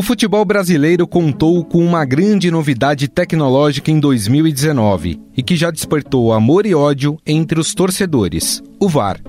O futebol brasileiro contou com uma grande novidade tecnológica em 2019 e que já despertou amor e ódio entre os torcedores: o VAR.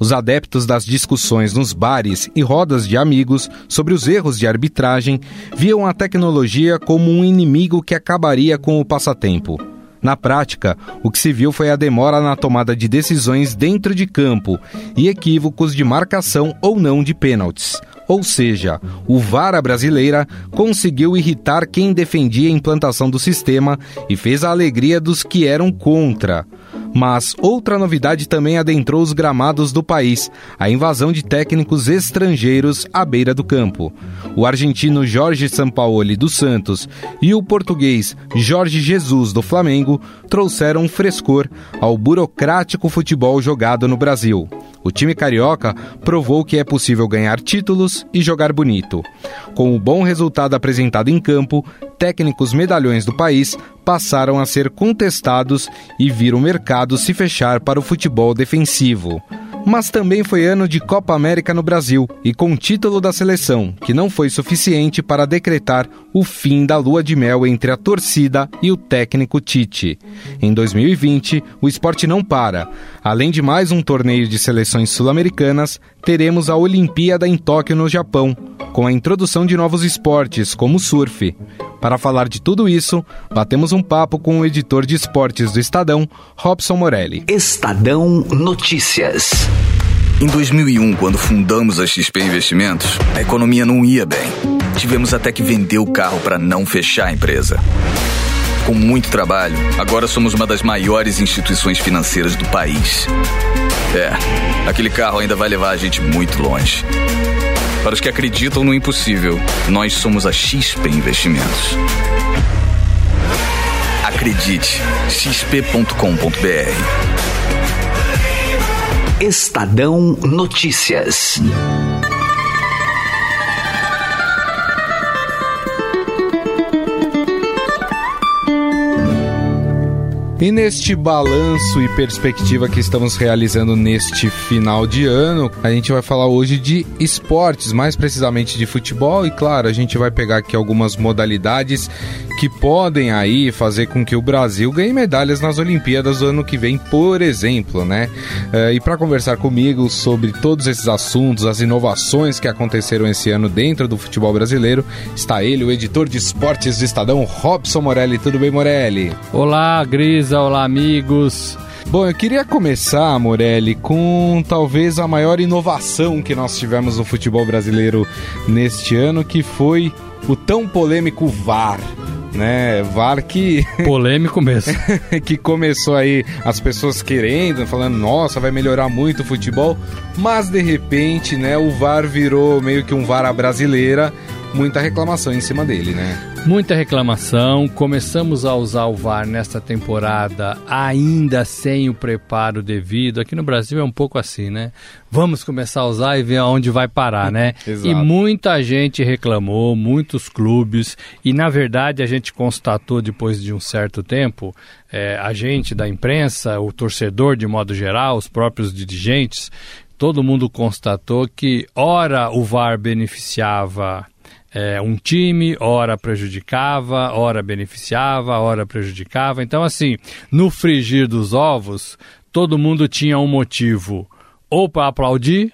Os adeptos das discussões nos bares e rodas de amigos sobre os erros de arbitragem viam a tecnologia como um inimigo que acabaria com o passatempo. Na prática, o que se viu foi a demora na tomada de decisões dentro de campo e equívocos de marcação ou não de pênaltis. Ou seja, o VAR brasileira conseguiu irritar quem defendia a implantação do sistema e fez a alegria dos que eram contra. Mas outra novidade também adentrou os gramados do país: a invasão de técnicos estrangeiros à beira do campo. O argentino Jorge Sampaoli do Santos e o português Jorge Jesus do Flamengo trouxeram frescor ao burocrático futebol jogado no Brasil. O time carioca provou que é possível ganhar títulos e jogar bonito. Com o bom resultado apresentado em campo, técnicos medalhões do país passaram a ser contestados e viram o mercado se fechar para o futebol defensivo. Mas também foi ano de Copa América no Brasil e com título da seleção, que não foi suficiente para decretar o fim da lua de mel entre a torcida e o técnico Tite. Em 2020, o esporte não para. Além de mais um torneio de seleções sul-americanas, teremos a Olimpíada em Tóquio, no Japão, com a introdução de novos esportes, como o surf. Para falar de tudo isso, batemos um papo com o editor de esportes do Estadão, Robson Morelli. Estadão Notícias. Em 2001, quando fundamos a XP Investimentos, a economia não ia bem. Tivemos até que vender o carro para não fechar a empresa. Com muito trabalho, agora somos uma das maiores instituições financeiras do país. É, aquele carro ainda vai levar a gente muito longe. Para os que acreditam no impossível, nós somos a XP Investimentos. Acredite, xp.com.br. Estadão Notícias. E neste balanço e perspectiva que estamos realizando neste final de ano, a gente vai falar hoje de esportes, mais precisamente de futebol, e claro, a gente vai pegar aqui algumas modalidades que podem aí fazer com que o Brasil ganhe medalhas nas Olimpíadas do ano que vem, por exemplo, né? Uh, e para conversar comigo sobre todos esses assuntos, as inovações que aconteceram esse ano dentro do futebol brasileiro, está ele, o editor de esportes do Estadão, Robson Morelli. Tudo bem, Morelli? Olá, Grisa. Olá, amigos. Bom, eu queria começar, Morelli, com talvez a maior inovação que nós tivemos no futebol brasileiro neste ano, que foi o tão polêmico VAR né? VAR que. Polêmico mesmo. que começou aí as pessoas querendo, falando, nossa, vai melhorar muito o futebol, mas de repente, né, o VAR virou meio que um VAR brasileira, muita reclamação em cima dele, né? Muita reclamação. Começamos a usar o VAR nesta temporada ainda sem o preparo devido. Aqui no Brasil é um pouco assim, né? Vamos começar a usar e ver aonde vai parar, né? e muita gente reclamou, muitos clubes, e na verdade a gente constatou depois de um certo tempo, é, a gente da imprensa, o torcedor de modo geral, os próprios dirigentes, todo mundo constatou que ora o VAR beneficiava é, um time, ora prejudicava, ora beneficiava, ora prejudicava. Então, assim, no frigir dos ovos, todo mundo tinha um motivo ou para aplaudir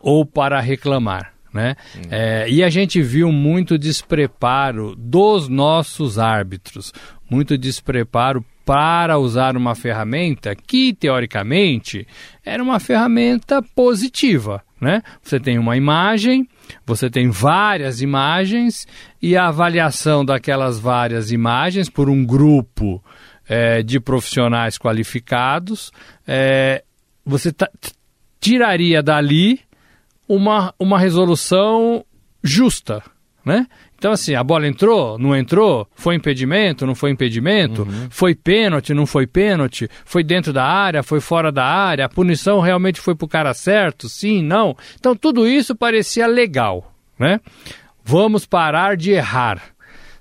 ou para reclamar. Né? Uhum. É, e a gente viu muito despreparo dos nossos árbitros, muito despreparo para usar uma ferramenta que, teoricamente, era uma ferramenta positiva. Né? Você tem uma imagem, você tem várias imagens e a avaliação daquelas várias imagens por um grupo é, de profissionais qualificados, é, você tiraria dali uma, uma resolução justa, né? Então, assim, a bola entrou, não entrou? Foi impedimento, não foi impedimento? Uhum. Foi pênalti, não foi pênalti? Foi dentro da área, foi fora da área? A punição realmente foi pro cara certo? Sim, não? Então, tudo isso parecia legal, né? Vamos parar de errar.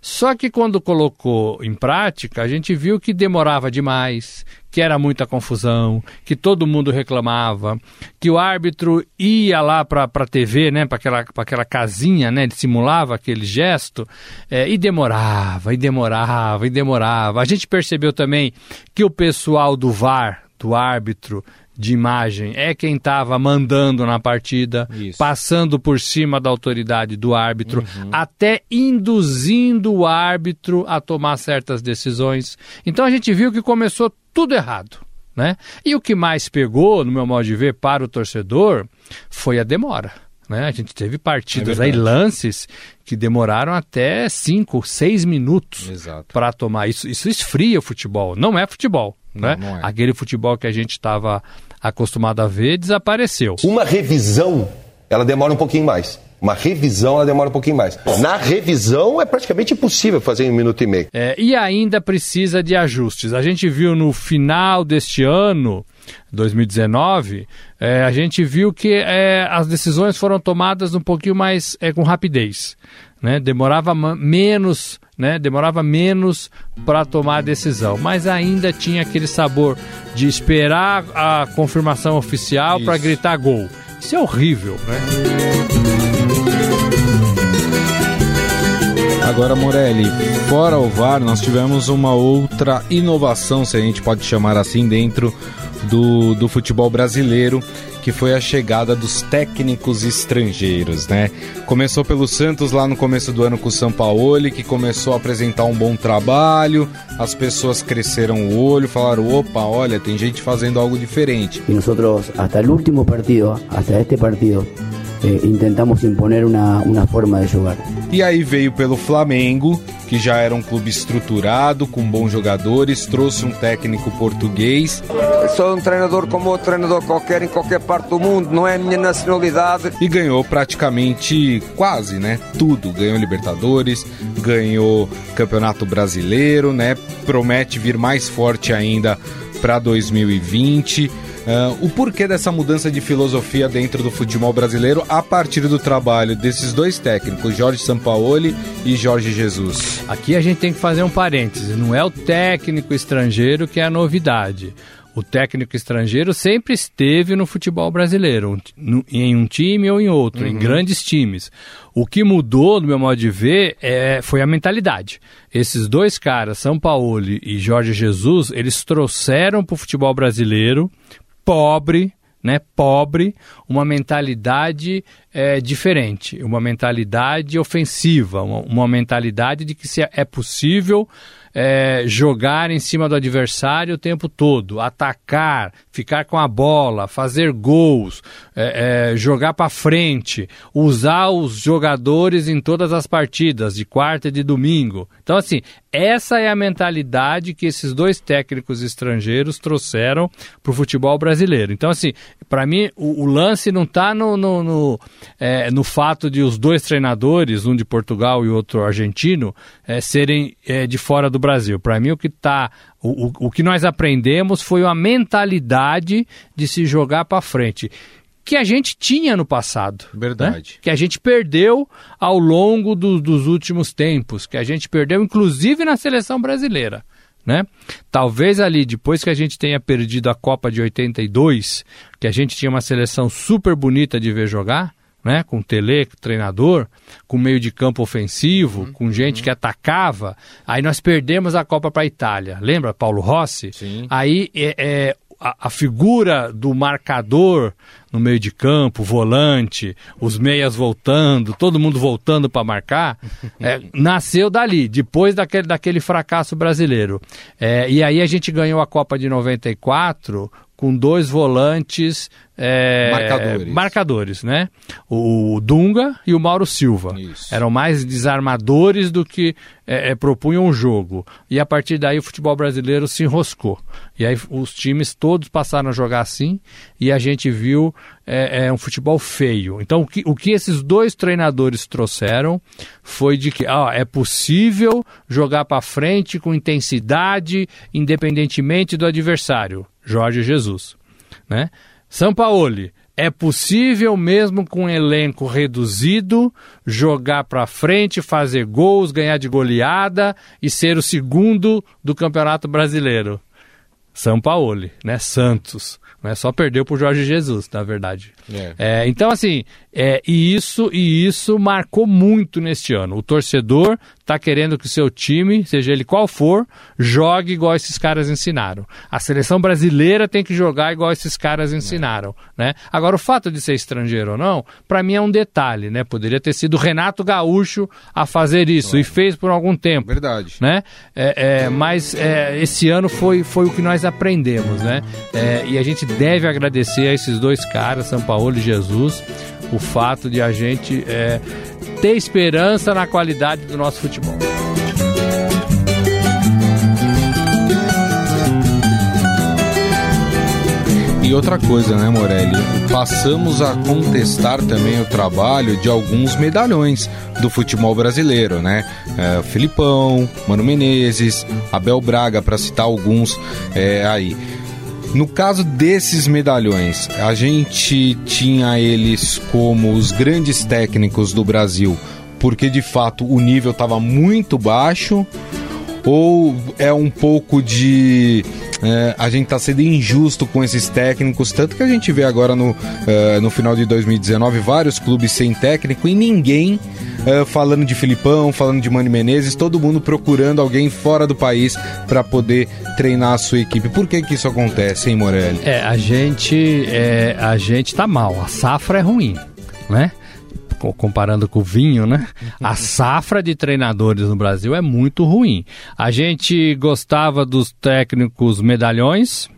Só que quando colocou em prática, a gente viu que demorava demais, que era muita confusão, que todo mundo reclamava, que o árbitro ia lá para a TV, né, para aquela, aquela casinha, né, ele simulava aquele gesto, é, e demorava, e demorava, e demorava. A gente percebeu também que o pessoal do VAR, do árbitro, de imagem é quem estava mandando na partida, Isso. passando por cima da autoridade do árbitro, uhum. até induzindo o árbitro a tomar certas decisões. Então a gente viu que começou tudo errado. Né? E o que mais pegou, no meu modo de ver, para o torcedor foi a demora. Né? A gente teve partidas é aí, lances que demoraram até 5, 6 minutos para tomar. Isso, isso esfria o futebol. Não é futebol. Não, né? Não é. Aquele futebol que a gente estava acostumado a ver desapareceu. Uma revisão, ela demora um pouquinho mais. Uma revisão, ela demora um pouquinho mais. Na revisão, é praticamente impossível fazer em um minuto e meio. É, e ainda precisa de ajustes. A gente viu no final deste ano, 2019, é, a gente viu que é, as decisões foram tomadas um pouquinho mais é, com rapidez. Né? Demorava menos né? Demorava menos para tomar a decisão, mas ainda tinha aquele sabor de esperar a confirmação oficial para gritar gol. Isso é horrível, né? Agora, Morelli, fora o VAR, nós tivemos uma outra inovação, se a gente pode chamar assim, dentro do, do futebol brasileiro, que foi a chegada dos técnicos estrangeiros, né? Começou pelo Santos lá no começo do ano com o Sampaoli, que começou a apresentar um bom trabalho, as pessoas cresceram o olho, falaram, opa, olha, tem gente fazendo algo diferente. E nós, até o último partido, até este partido, eh, intentamos imponer uma, uma forma de jogar. E aí veio pelo Flamengo, que já era um clube estruturado, com bons jogadores, trouxe um técnico português. Sou um treinador como outro treinador qualquer em qualquer parte do mundo, não é a minha nacionalidade. E ganhou praticamente quase, né? Tudo. Ganhou Libertadores, ganhou Campeonato Brasileiro, né? Promete vir mais forte ainda para 2020. Uh, o porquê dessa mudança de filosofia dentro do futebol brasileiro a partir do trabalho desses dois técnicos, Jorge Sampaoli e Jorge Jesus? Aqui a gente tem que fazer um parêntese, não é o técnico estrangeiro que é a novidade. O técnico estrangeiro sempre esteve no futebol brasileiro, em um time ou em outro, uhum. em grandes times. O que mudou, no meu modo de ver, é, foi a mentalidade. Esses dois caras, São Paulo e Jorge Jesus, eles trouxeram para o futebol brasileiro pobre, né, pobre, uma mentalidade é, diferente, uma mentalidade ofensiva, uma, uma mentalidade de que se é possível é, jogar em cima do adversário o tempo todo, atacar, ficar com a bola, fazer gols, é, é, jogar para frente, usar os jogadores em todas as partidas, de quarta e de domingo. Então, assim, essa é a mentalidade que esses dois técnicos estrangeiros trouxeram para o futebol brasileiro. Então, assim, para mim, o, o, lance não está no, no, no, é, no, fato de os dois treinadores, um de Portugal e outro argentino, é, serem é, de fora do Brasil. Para mim, o que está o, o, o, que nós aprendemos foi a mentalidade de se jogar para frente que a gente tinha no passado. Né? Verdade. Né? Que a gente perdeu ao longo do, dos últimos tempos, que a gente perdeu inclusive na seleção brasileira. Né? Talvez ali, depois que a gente tenha perdido a Copa de 82, que a gente tinha uma seleção super bonita de ver jogar, né? com Tele, treinador, com meio de campo ofensivo, uhum. com gente uhum. que atacava, aí nós perdemos a Copa para a Itália. Lembra Paulo Rossi? Sim. Aí é, é a, a, figura do marcador no meio de campo, volante, os meias voltando, todo mundo voltando para marcar, é, nasceu dali, depois daquele, daquele fracasso brasileiro. É, e aí a gente ganhou a Copa de 94 com dois volantes é, marcadores. marcadores, né? O Dunga e o Mauro Silva. Isso. Eram mais desarmadores do que é, é, propunham o jogo. E a partir daí o futebol brasileiro se enroscou. E aí os times todos passaram a jogar assim e a gente viu é, é um futebol feio. Então o que, o que esses dois treinadores trouxeram foi de que ah, é possível jogar para frente com intensidade, independentemente do adversário. Jorge Jesus, né? Sampaoli, é possível mesmo com um elenco reduzido jogar para frente, fazer gols, ganhar de goleada e ser o segundo do Campeonato Brasileiro. São Paulo, né? Santos. Né? Só perdeu pro Jorge Jesus, na verdade. É. É, então, assim, é, e isso e isso marcou muito neste ano. O torcedor está querendo que o seu time, seja ele qual for, jogue igual esses caras ensinaram. A seleção brasileira tem que jogar igual esses caras ensinaram, é. né? Agora o fato de ser estrangeiro ou não, para mim é um detalhe, né? Poderia ter sido Renato Gaúcho a fazer isso e fez por algum tempo. Verdade. Né? É, é, mas é, esse ano foi, foi o que nós aprendemos, né? É, e a gente deve agradecer a esses dois caras, São Paulo e Jesus, o fato de a gente é, ter esperança na qualidade do nosso futebol. E outra coisa, né, Morelli? Passamos a contestar também o trabalho de alguns medalhões do futebol brasileiro, né? É, Filipão, Mano Menezes, Abel Braga, para citar alguns é, aí. No caso desses medalhões, a gente tinha eles como os grandes técnicos do Brasil, porque de fato o nível estava muito baixo, ou é um pouco de é, a gente está sendo injusto com esses técnicos, tanto que a gente vê agora no, uh, no final de 2019 vários clubes sem técnico e ninguém uh, falando de Filipão, falando de Mani Menezes, todo mundo procurando alguém fora do país para poder treinar a sua equipe. Por que que isso acontece, hein, Morelli? É, a gente, é, a gente tá mal, a safra é ruim, né? comparando com o vinho, né? A safra de treinadores no Brasil é muito ruim. A gente gostava dos técnicos medalhões,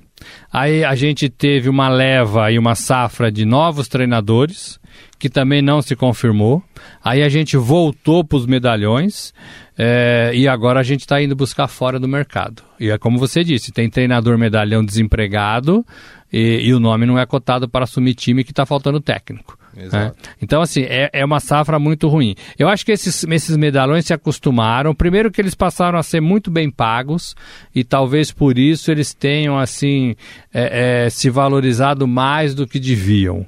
aí a gente teve uma leva e uma safra de novos treinadores, que também não se confirmou. Aí a gente voltou para os medalhões é, e agora a gente está indo buscar fora do mercado. E é como você disse, tem treinador medalhão desempregado e, e o nome não é cotado para assumir time que está faltando técnico. Né? Então, assim, é, é uma safra muito ruim. Eu acho que esses, esses medalhões se acostumaram. Primeiro que eles passaram a ser muito bem pagos e talvez por isso eles tenham, assim, é, é, se valorizado mais do que deviam.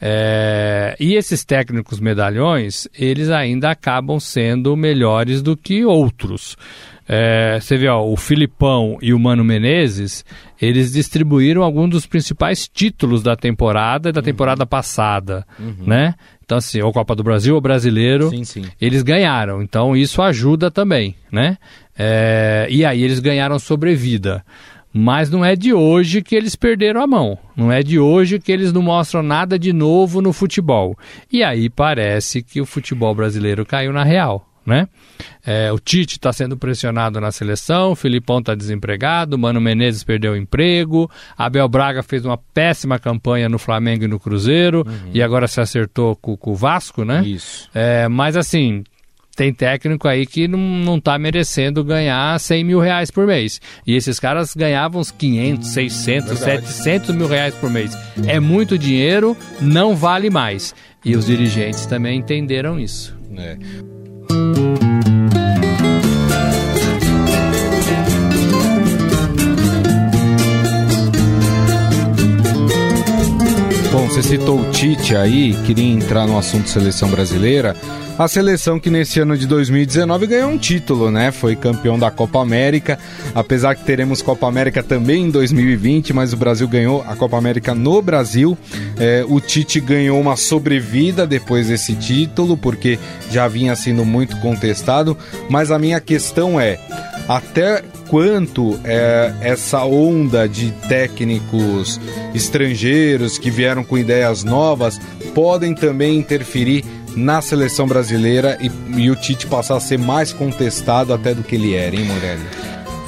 É, e esses técnicos medalhões, eles ainda acabam sendo melhores do que outros. É, você vê, ó, o Filipão e o Mano Menezes, eles distribuíram alguns dos principais títulos da temporada e da uhum. temporada passada, uhum. né? Então, assim, ou Copa do Brasil ou Brasileiro, sim, sim. eles ganharam. Então, isso ajuda também, né? É, e aí eles ganharam sobrevida. Mas não é de hoje que eles perderam a mão. Não é de hoje que eles não mostram nada de novo no futebol. E aí parece que o futebol brasileiro caiu na real né? É, o Tite está sendo pressionado na seleção, o Filipão está desempregado, Mano Menezes perdeu o emprego, Abel Braga fez uma péssima campanha no Flamengo e no Cruzeiro uhum. e agora se acertou com, com o Vasco, né? Isso. É, mas assim, tem técnico aí que não, não tá merecendo ganhar 100 mil reais por mês. E esses caras ganhavam uns 500, 600, Verdade. 700 mil reais por mês. É muito dinheiro, não vale mais. E os dirigentes também entenderam isso. É. Bom, você citou o Tite aí, queria entrar no assunto seleção brasileira. A seleção que nesse ano de 2019 ganhou um título, né? Foi campeão da Copa América, apesar que teremos Copa América também em 2020, mas o Brasil ganhou a Copa América no Brasil. É, o Tite ganhou uma sobrevida depois desse título, porque já vinha sendo muito contestado. Mas a minha questão é: até quanto é, essa onda de técnicos estrangeiros que vieram com ideias novas podem também interferir na seleção brasileira e, e o Tite passar a ser mais contestado até do que ele era, hein, Morelli?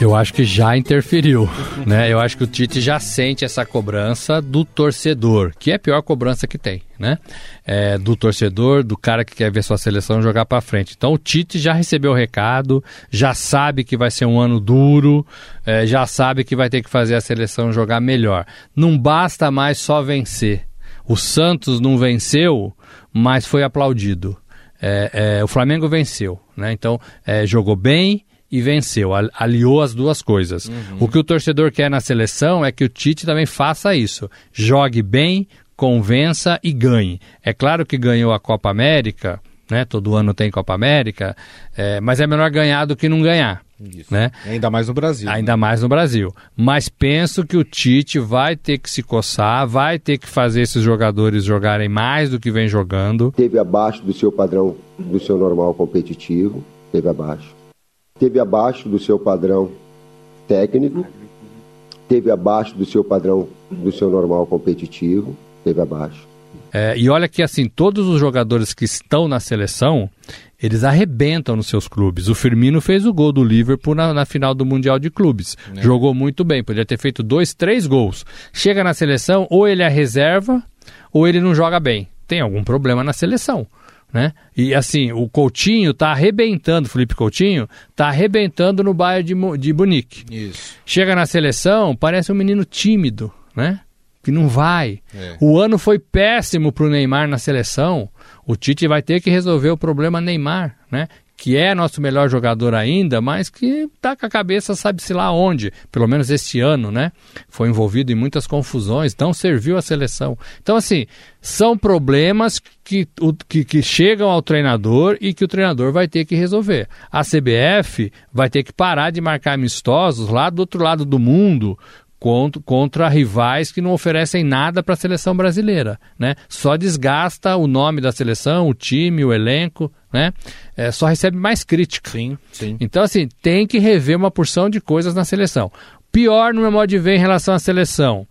Eu acho que já interferiu, né? Eu acho que o Tite já sente essa cobrança do torcedor, que é a pior cobrança que tem, né? É, do torcedor, do cara que quer ver sua seleção jogar para frente. Então o Tite já recebeu o recado, já sabe que vai ser um ano duro, é, já sabe que vai ter que fazer a seleção jogar melhor. Não basta mais só vencer. O Santos não venceu mas foi aplaudido. É, é, o Flamengo venceu, né? Então é, jogou bem e venceu, aliou as duas coisas. Uhum. O que o torcedor quer na seleção é que o Tite também faça isso, jogue bem, convença e ganhe. É claro que ganhou a Copa América, né? Todo ano tem Copa América, é, mas é melhor ganhar do que não ganhar. Isso. Né? Ainda mais no Brasil. Ainda mais no Brasil. Mas penso que o Tite vai ter que se coçar, vai ter que fazer esses jogadores jogarem mais do que vem jogando. Teve abaixo do seu padrão, do seu normal competitivo, teve abaixo. Teve abaixo do seu padrão técnico, teve abaixo do seu padrão, do seu normal competitivo, teve abaixo. É, e olha que assim, todos os jogadores que estão na seleção, eles arrebentam nos seus clubes. O Firmino fez o gol do Liverpool na, na final do Mundial de Clubes. É. Jogou muito bem, poderia ter feito dois, três gols. Chega na seleção, ou ele é reserva, ou ele não joga bem. Tem algum problema na seleção. Né? E assim, o Coutinho tá arrebentando, Felipe Coutinho, tá arrebentando no Bayern de, de Munique. Isso. Chega na seleção, parece um menino tímido, né? Que não vai. É. O ano foi péssimo pro Neymar na seleção. O Tite vai ter que resolver o problema Neymar, né? que é nosso melhor jogador ainda, mas que está com a cabeça sabe-se lá onde, pelo menos este ano, né? Foi envolvido em muitas confusões, não serviu à seleção. Então, assim, são problemas que, o, que, que chegam ao treinador e que o treinador vai ter que resolver. A CBF vai ter que parar de marcar amistosos lá do outro lado do mundo contra, contra rivais que não oferecem nada para a seleção brasileira, né? Só desgasta o nome da seleção, o time, o elenco, né? É, só recebe mais crítica. Sim, sim. Então, assim, tem que rever uma porção de coisas na seleção. Pior, no meu modo de ver, em relação à seleção,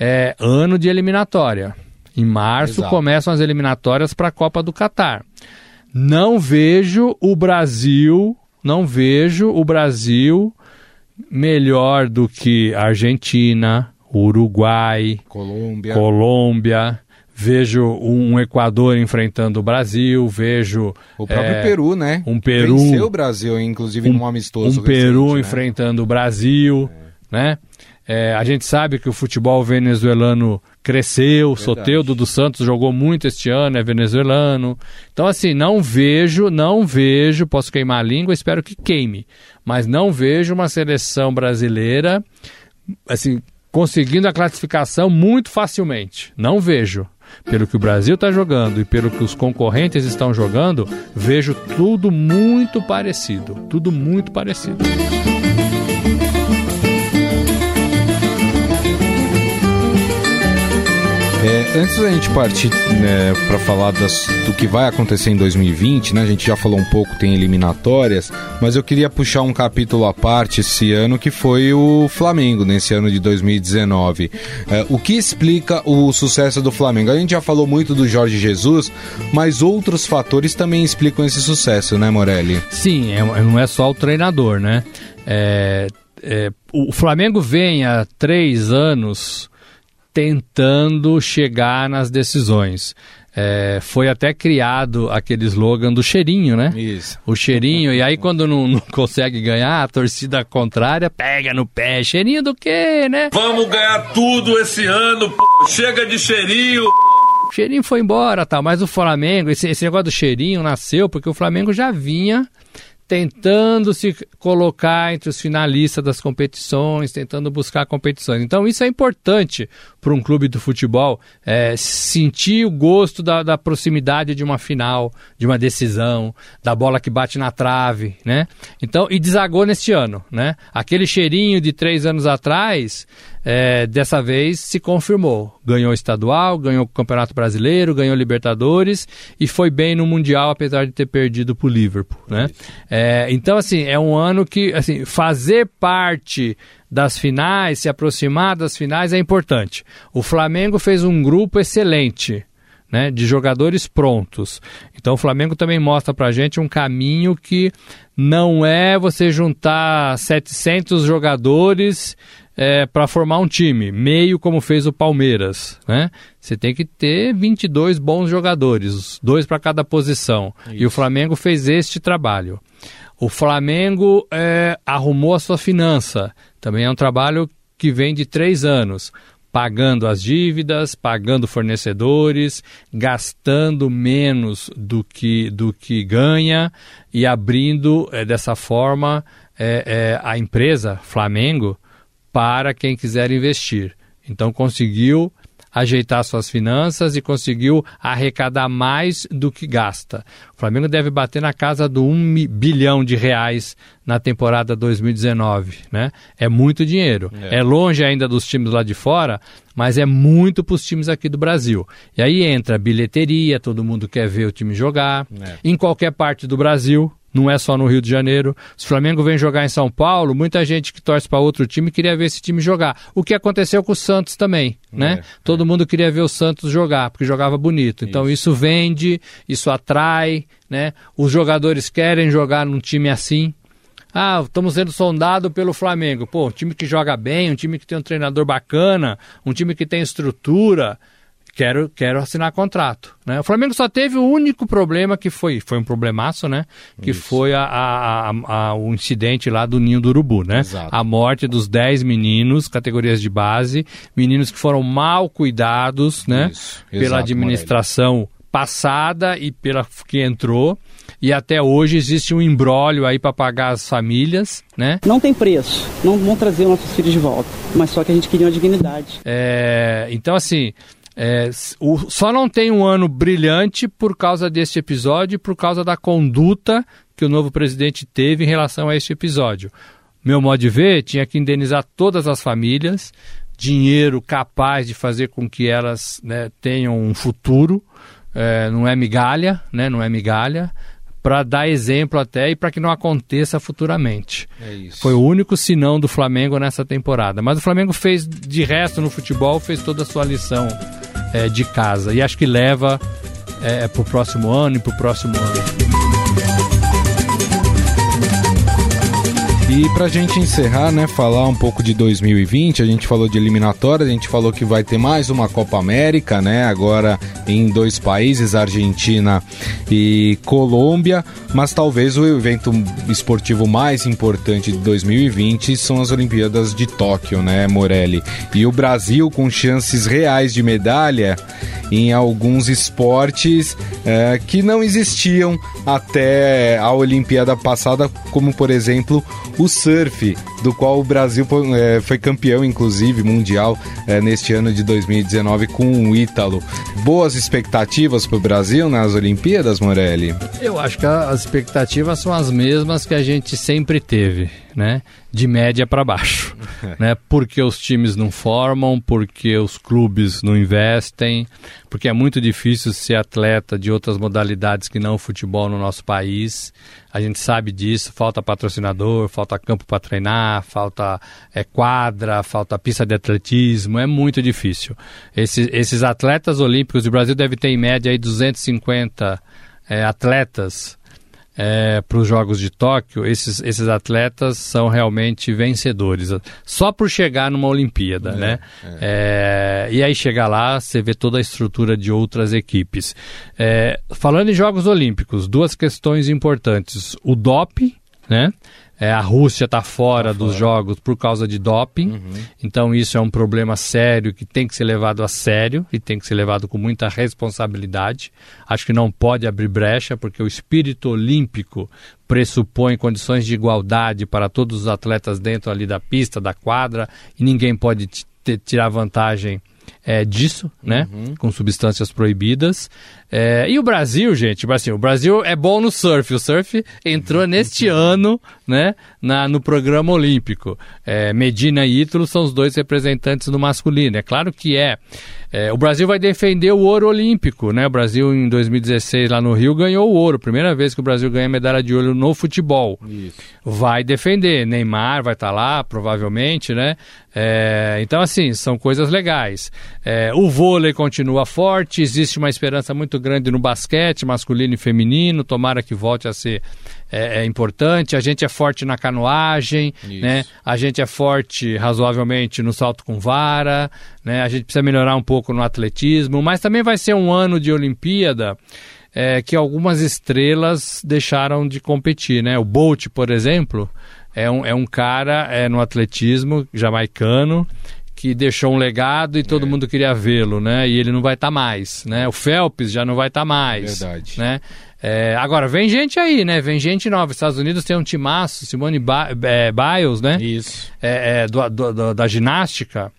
é ano de eliminatória. Em março Exato. começam as eliminatórias para a Copa do Catar. Não vejo o Brasil, não vejo o Brasil melhor do que Argentina, Uruguai, Colômbia. Colômbia. Vejo um Equador enfrentando o Brasil, vejo o próprio é, Peru, né? Um Peru venceu o Brasil, inclusive um, num amistoso. Um Peru né? enfrentando o Brasil, é. né? É, a gente sabe que o futebol venezuelano cresceu, Verdade. Soteudo dos Santos jogou muito este ano, é venezuelano. Então, assim, não vejo, não vejo, posso queimar a língua, espero que queime mas não vejo uma seleção brasileira assim conseguindo a classificação muito facilmente. Não vejo. Pelo que o Brasil está jogando e pelo que os concorrentes estão jogando, vejo tudo muito parecido. Tudo muito parecido. Antes da gente partir né, para falar das, do que vai acontecer em 2020, né, a gente já falou um pouco, tem eliminatórias, mas eu queria puxar um capítulo à parte esse ano que foi o Flamengo, nesse ano de 2019. É, o que explica o sucesso do Flamengo? A gente já falou muito do Jorge Jesus, mas outros fatores também explicam esse sucesso, né, Morelli? Sim, é, não é só o treinador, né? É, é, o Flamengo vem há três anos tentando chegar nas decisões. É, foi até criado aquele slogan do cheirinho, né? Isso. O cheirinho, e aí quando não, não, consegue ganhar, a torcida contrária pega no pé. Cheirinho do quê, né? Vamos ganhar tudo esse ano, pô. Chega de cheirinho. O cheirinho foi embora, tá? Mas o Flamengo, esse, esse negócio do cheirinho nasceu porque o Flamengo já vinha tentando se colocar entre os finalistas das competições, tentando buscar competições. Então isso é importante para um clube do futebol é, sentir o gosto da, da, proximidade de uma final, de uma decisão, da bola que bate na trave, né? Então e desagou neste ano, né? Aquele cheirinho de três anos atrás é, dessa vez se confirmou. Ganhou estadual, ganhou o Campeonato Brasileiro, ganhou Libertadores e foi bem no Mundial, apesar de ter perdido para o Liverpool. Né? É, então, assim, é um ano que assim, fazer parte das finais, se aproximar das finais é importante. O Flamengo fez um grupo excelente. Né, de jogadores prontos. Então o Flamengo também mostra para gente um caminho que não é você juntar 700 jogadores é, para formar um time, meio como fez o Palmeiras, né? Você tem que ter 22 bons jogadores, dois para cada posição. Isso. E o Flamengo fez este trabalho. O Flamengo é, arrumou a sua finança. Também é um trabalho que vem de três anos pagando as dívidas, pagando fornecedores, gastando menos do que, do que ganha e abrindo é, dessa forma é, é, a empresa Flamengo para quem quiser investir. Então conseguiu ajeitar suas finanças e conseguiu arrecadar mais do que gasta. O Flamengo deve bater na casa do 1 bilhão de reais na temporada 2019, né? É muito dinheiro. É. é longe ainda dos times lá de fora, mas é muito para os times aqui do Brasil. E aí entra bilheteria, todo mundo quer ver o time jogar, é. em qualquer parte do Brasil, não é só no Rio de Janeiro. Se o Flamengo vem jogar em São Paulo, muita gente que torce para outro time queria ver esse time jogar. O que aconteceu com o Santos também, né? É, Todo é. mundo queria ver o Santos jogar, porque jogava bonito. Então isso. isso vende, isso atrai, né? Os jogadores querem jogar num time assim. Ah, estamos sendo sondado pelo Flamengo. Pô, um time que joga bem, um time que tem um treinador bacana, um time que tem estrutura quero, quero assinar contrato. Né? O Flamengo só teve o único problema que foi, foi um problemaço, né? Que Isso. foi a, a, a, o incidente lá do Ninho do Urubu, né? Exato. A morte dos 10 meninos, categorias de base, meninos que foram mal cuidados, né? pela administração Morelli. passada e pela que entrou. E até hoje existe um embrólio aí para pagar as famílias, né? Não tem preço, não vão trazer nossos filhos de volta, mas só que a gente queria uma dignidade. É, então assim, é, o, só não tem um ano brilhante por causa desse episódio e por causa da conduta que o novo presidente teve em relação a este episódio. Meu modo de ver, tinha que indenizar todas as famílias, dinheiro capaz de fazer com que elas né, tenham um futuro, é, não é migalha, né, não é migalha, para dar exemplo até e para que não aconteça futuramente. É Foi o único sinão do Flamengo nessa temporada. Mas o Flamengo fez, de resto, no futebol, fez toda a sua lição é, de casa. E acho que leva é, para o próximo ano e para o próximo ano. E para a gente encerrar, né, falar um pouco de 2020, a gente falou de eliminatórias, a gente falou que vai ter mais uma Copa América, né, agora em dois países, Argentina e Colômbia, mas talvez o evento esportivo mais importante de 2020 são as Olimpíadas de Tóquio, né, Morelli? E o Brasil com chances reais de medalha em alguns esportes é, que não existiam até a Olimpíada passada, como por exemplo o surf, do qual o Brasil é, foi campeão, inclusive, mundial é, neste ano de 2019 com o Ítalo. Boas expectativas para o Brasil nas Olimpíadas, Morelli? Eu acho que as expectativas são as mesmas que a gente sempre teve, né? De média para baixo, né? Porque os times não formam, porque os clubes não investem, porque é muito difícil ser atleta de outras modalidades que não o futebol no nosso país. A gente sabe disso, falta patrocinador, falta campo para treinar, falta é, quadra, falta pista de atletismo, é muito difícil. Esses, esses atletas olímpicos, o Brasil deve ter em média aí 250 é, atletas é, para os Jogos de Tóquio, esses, esses atletas são realmente vencedores. Só por chegar numa Olimpíada, é, né? É. é e aí chegar lá, você vê toda a estrutura de outras equipes. É, falando em Jogos Olímpicos, duas questões importantes. O doping, né? É, a Rússia está fora, tá dos jogos por causa de doping, uhum. então isso é um problema sério que tem que ser levado a sério e tem que ser levado com muita responsabilidade. Acho que não pode abrir brecha, porque o espírito olímpico pressupõe condições de igualdade para todos os atletas dentro ali da pista, da quadra, e ninguém pode tirar vantagem é, disso, né? Uhum. Com substâncias proibidas. É, e o Brasil, gente, assim, o Brasil é bom no surf. O surf entrou neste ano, né? Na, no programa olímpico. É, Medina e Ítalo são os dois representantes do masculino. É claro que é. é. O Brasil vai defender o ouro olímpico, né? O Brasil em 2016 lá no Rio ganhou o ouro. Primeira vez que o Brasil ganha medalha de ouro no futebol. Isso. Vai defender. Neymar vai estar tá lá, provavelmente, né? É, então, assim, são coisas legais. É, o vôlei continua forte, existe uma esperança muito grande no basquete masculino e feminino, tomara que volte a ser é, é importante. A gente é forte na canoagem, né? a gente é forte razoavelmente no salto com vara, né? a gente precisa melhorar um pouco no atletismo, mas também vai ser um ano de Olimpíada. É, que algumas estrelas deixaram de competir, né? O Bolt, por exemplo, é um, é um cara é, no atletismo jamaicano que deixou um legado e todo é. mundo queria vê-lo, né? E ele não vai estar tá mais, né? O Phelps já não vai estar tá mais, Verdade. né? É, agora, vem gente aí, né? Vem gente nova. Estados Unidos tem um timaço, Simone ba é, Biles, né? Isso. É, é do, do, do, da ginástica.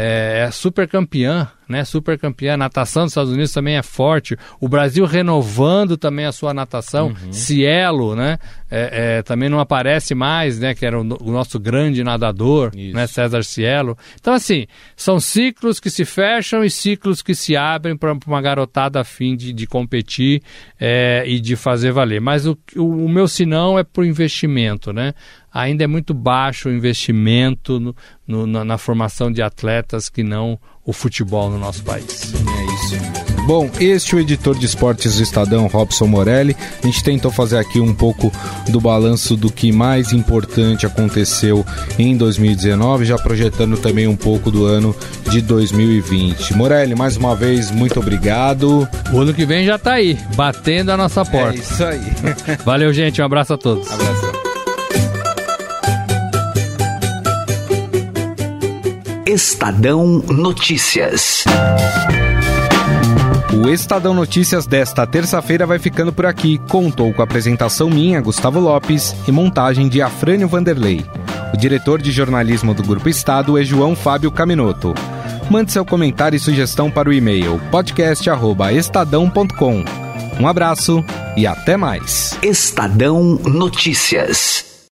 É, é super campeã, né? Super campeã. A natação dos Estados Unidos também é forte. O Brasil renovando também a sua natação. Uhum. Cielo, né? É, é, também não aparece mais, né? Que era o, o nosso grande nadador, Isso. né? César Cielo. Então, assim, são ciclos que se fecham e ciclos que se abrem para uma garotada a fim de, de competir é, e de fazer valer. Mas o, o, o meu sinão é para o investimento, né? Ainda é muito baixo o investimento no, no, na, na, formação de atletas que não o futebol no nosso país. É isso Bom, este é o editor de esportes do Estadão, Robson Morelli. A gente tentou fazer aqui um pouco do balanço do que mais importante aconteceu em 2019, já projetando também um pouco do ano de 2020. Morelli, mais uma vez, muito obrigado. O ano que vem já está aí, batendo a nossa porta. É isso aí. Valeu, gente. Um abraço a todos. Abraço. Estadão Notícias. O Estadão Notícias desta terça-feira vai ficando por aqui. Contou com a apresentação minha, Gustavo Lopes, e montagem de Afrânio Vanderlei. O diretor de jornalismo do Grupo Estado é João Fábio Caminoto. Mande seu comentário e sugestão para o e-mail podcast@estadão.com. Um abraço e até mais. Estadão Notícias.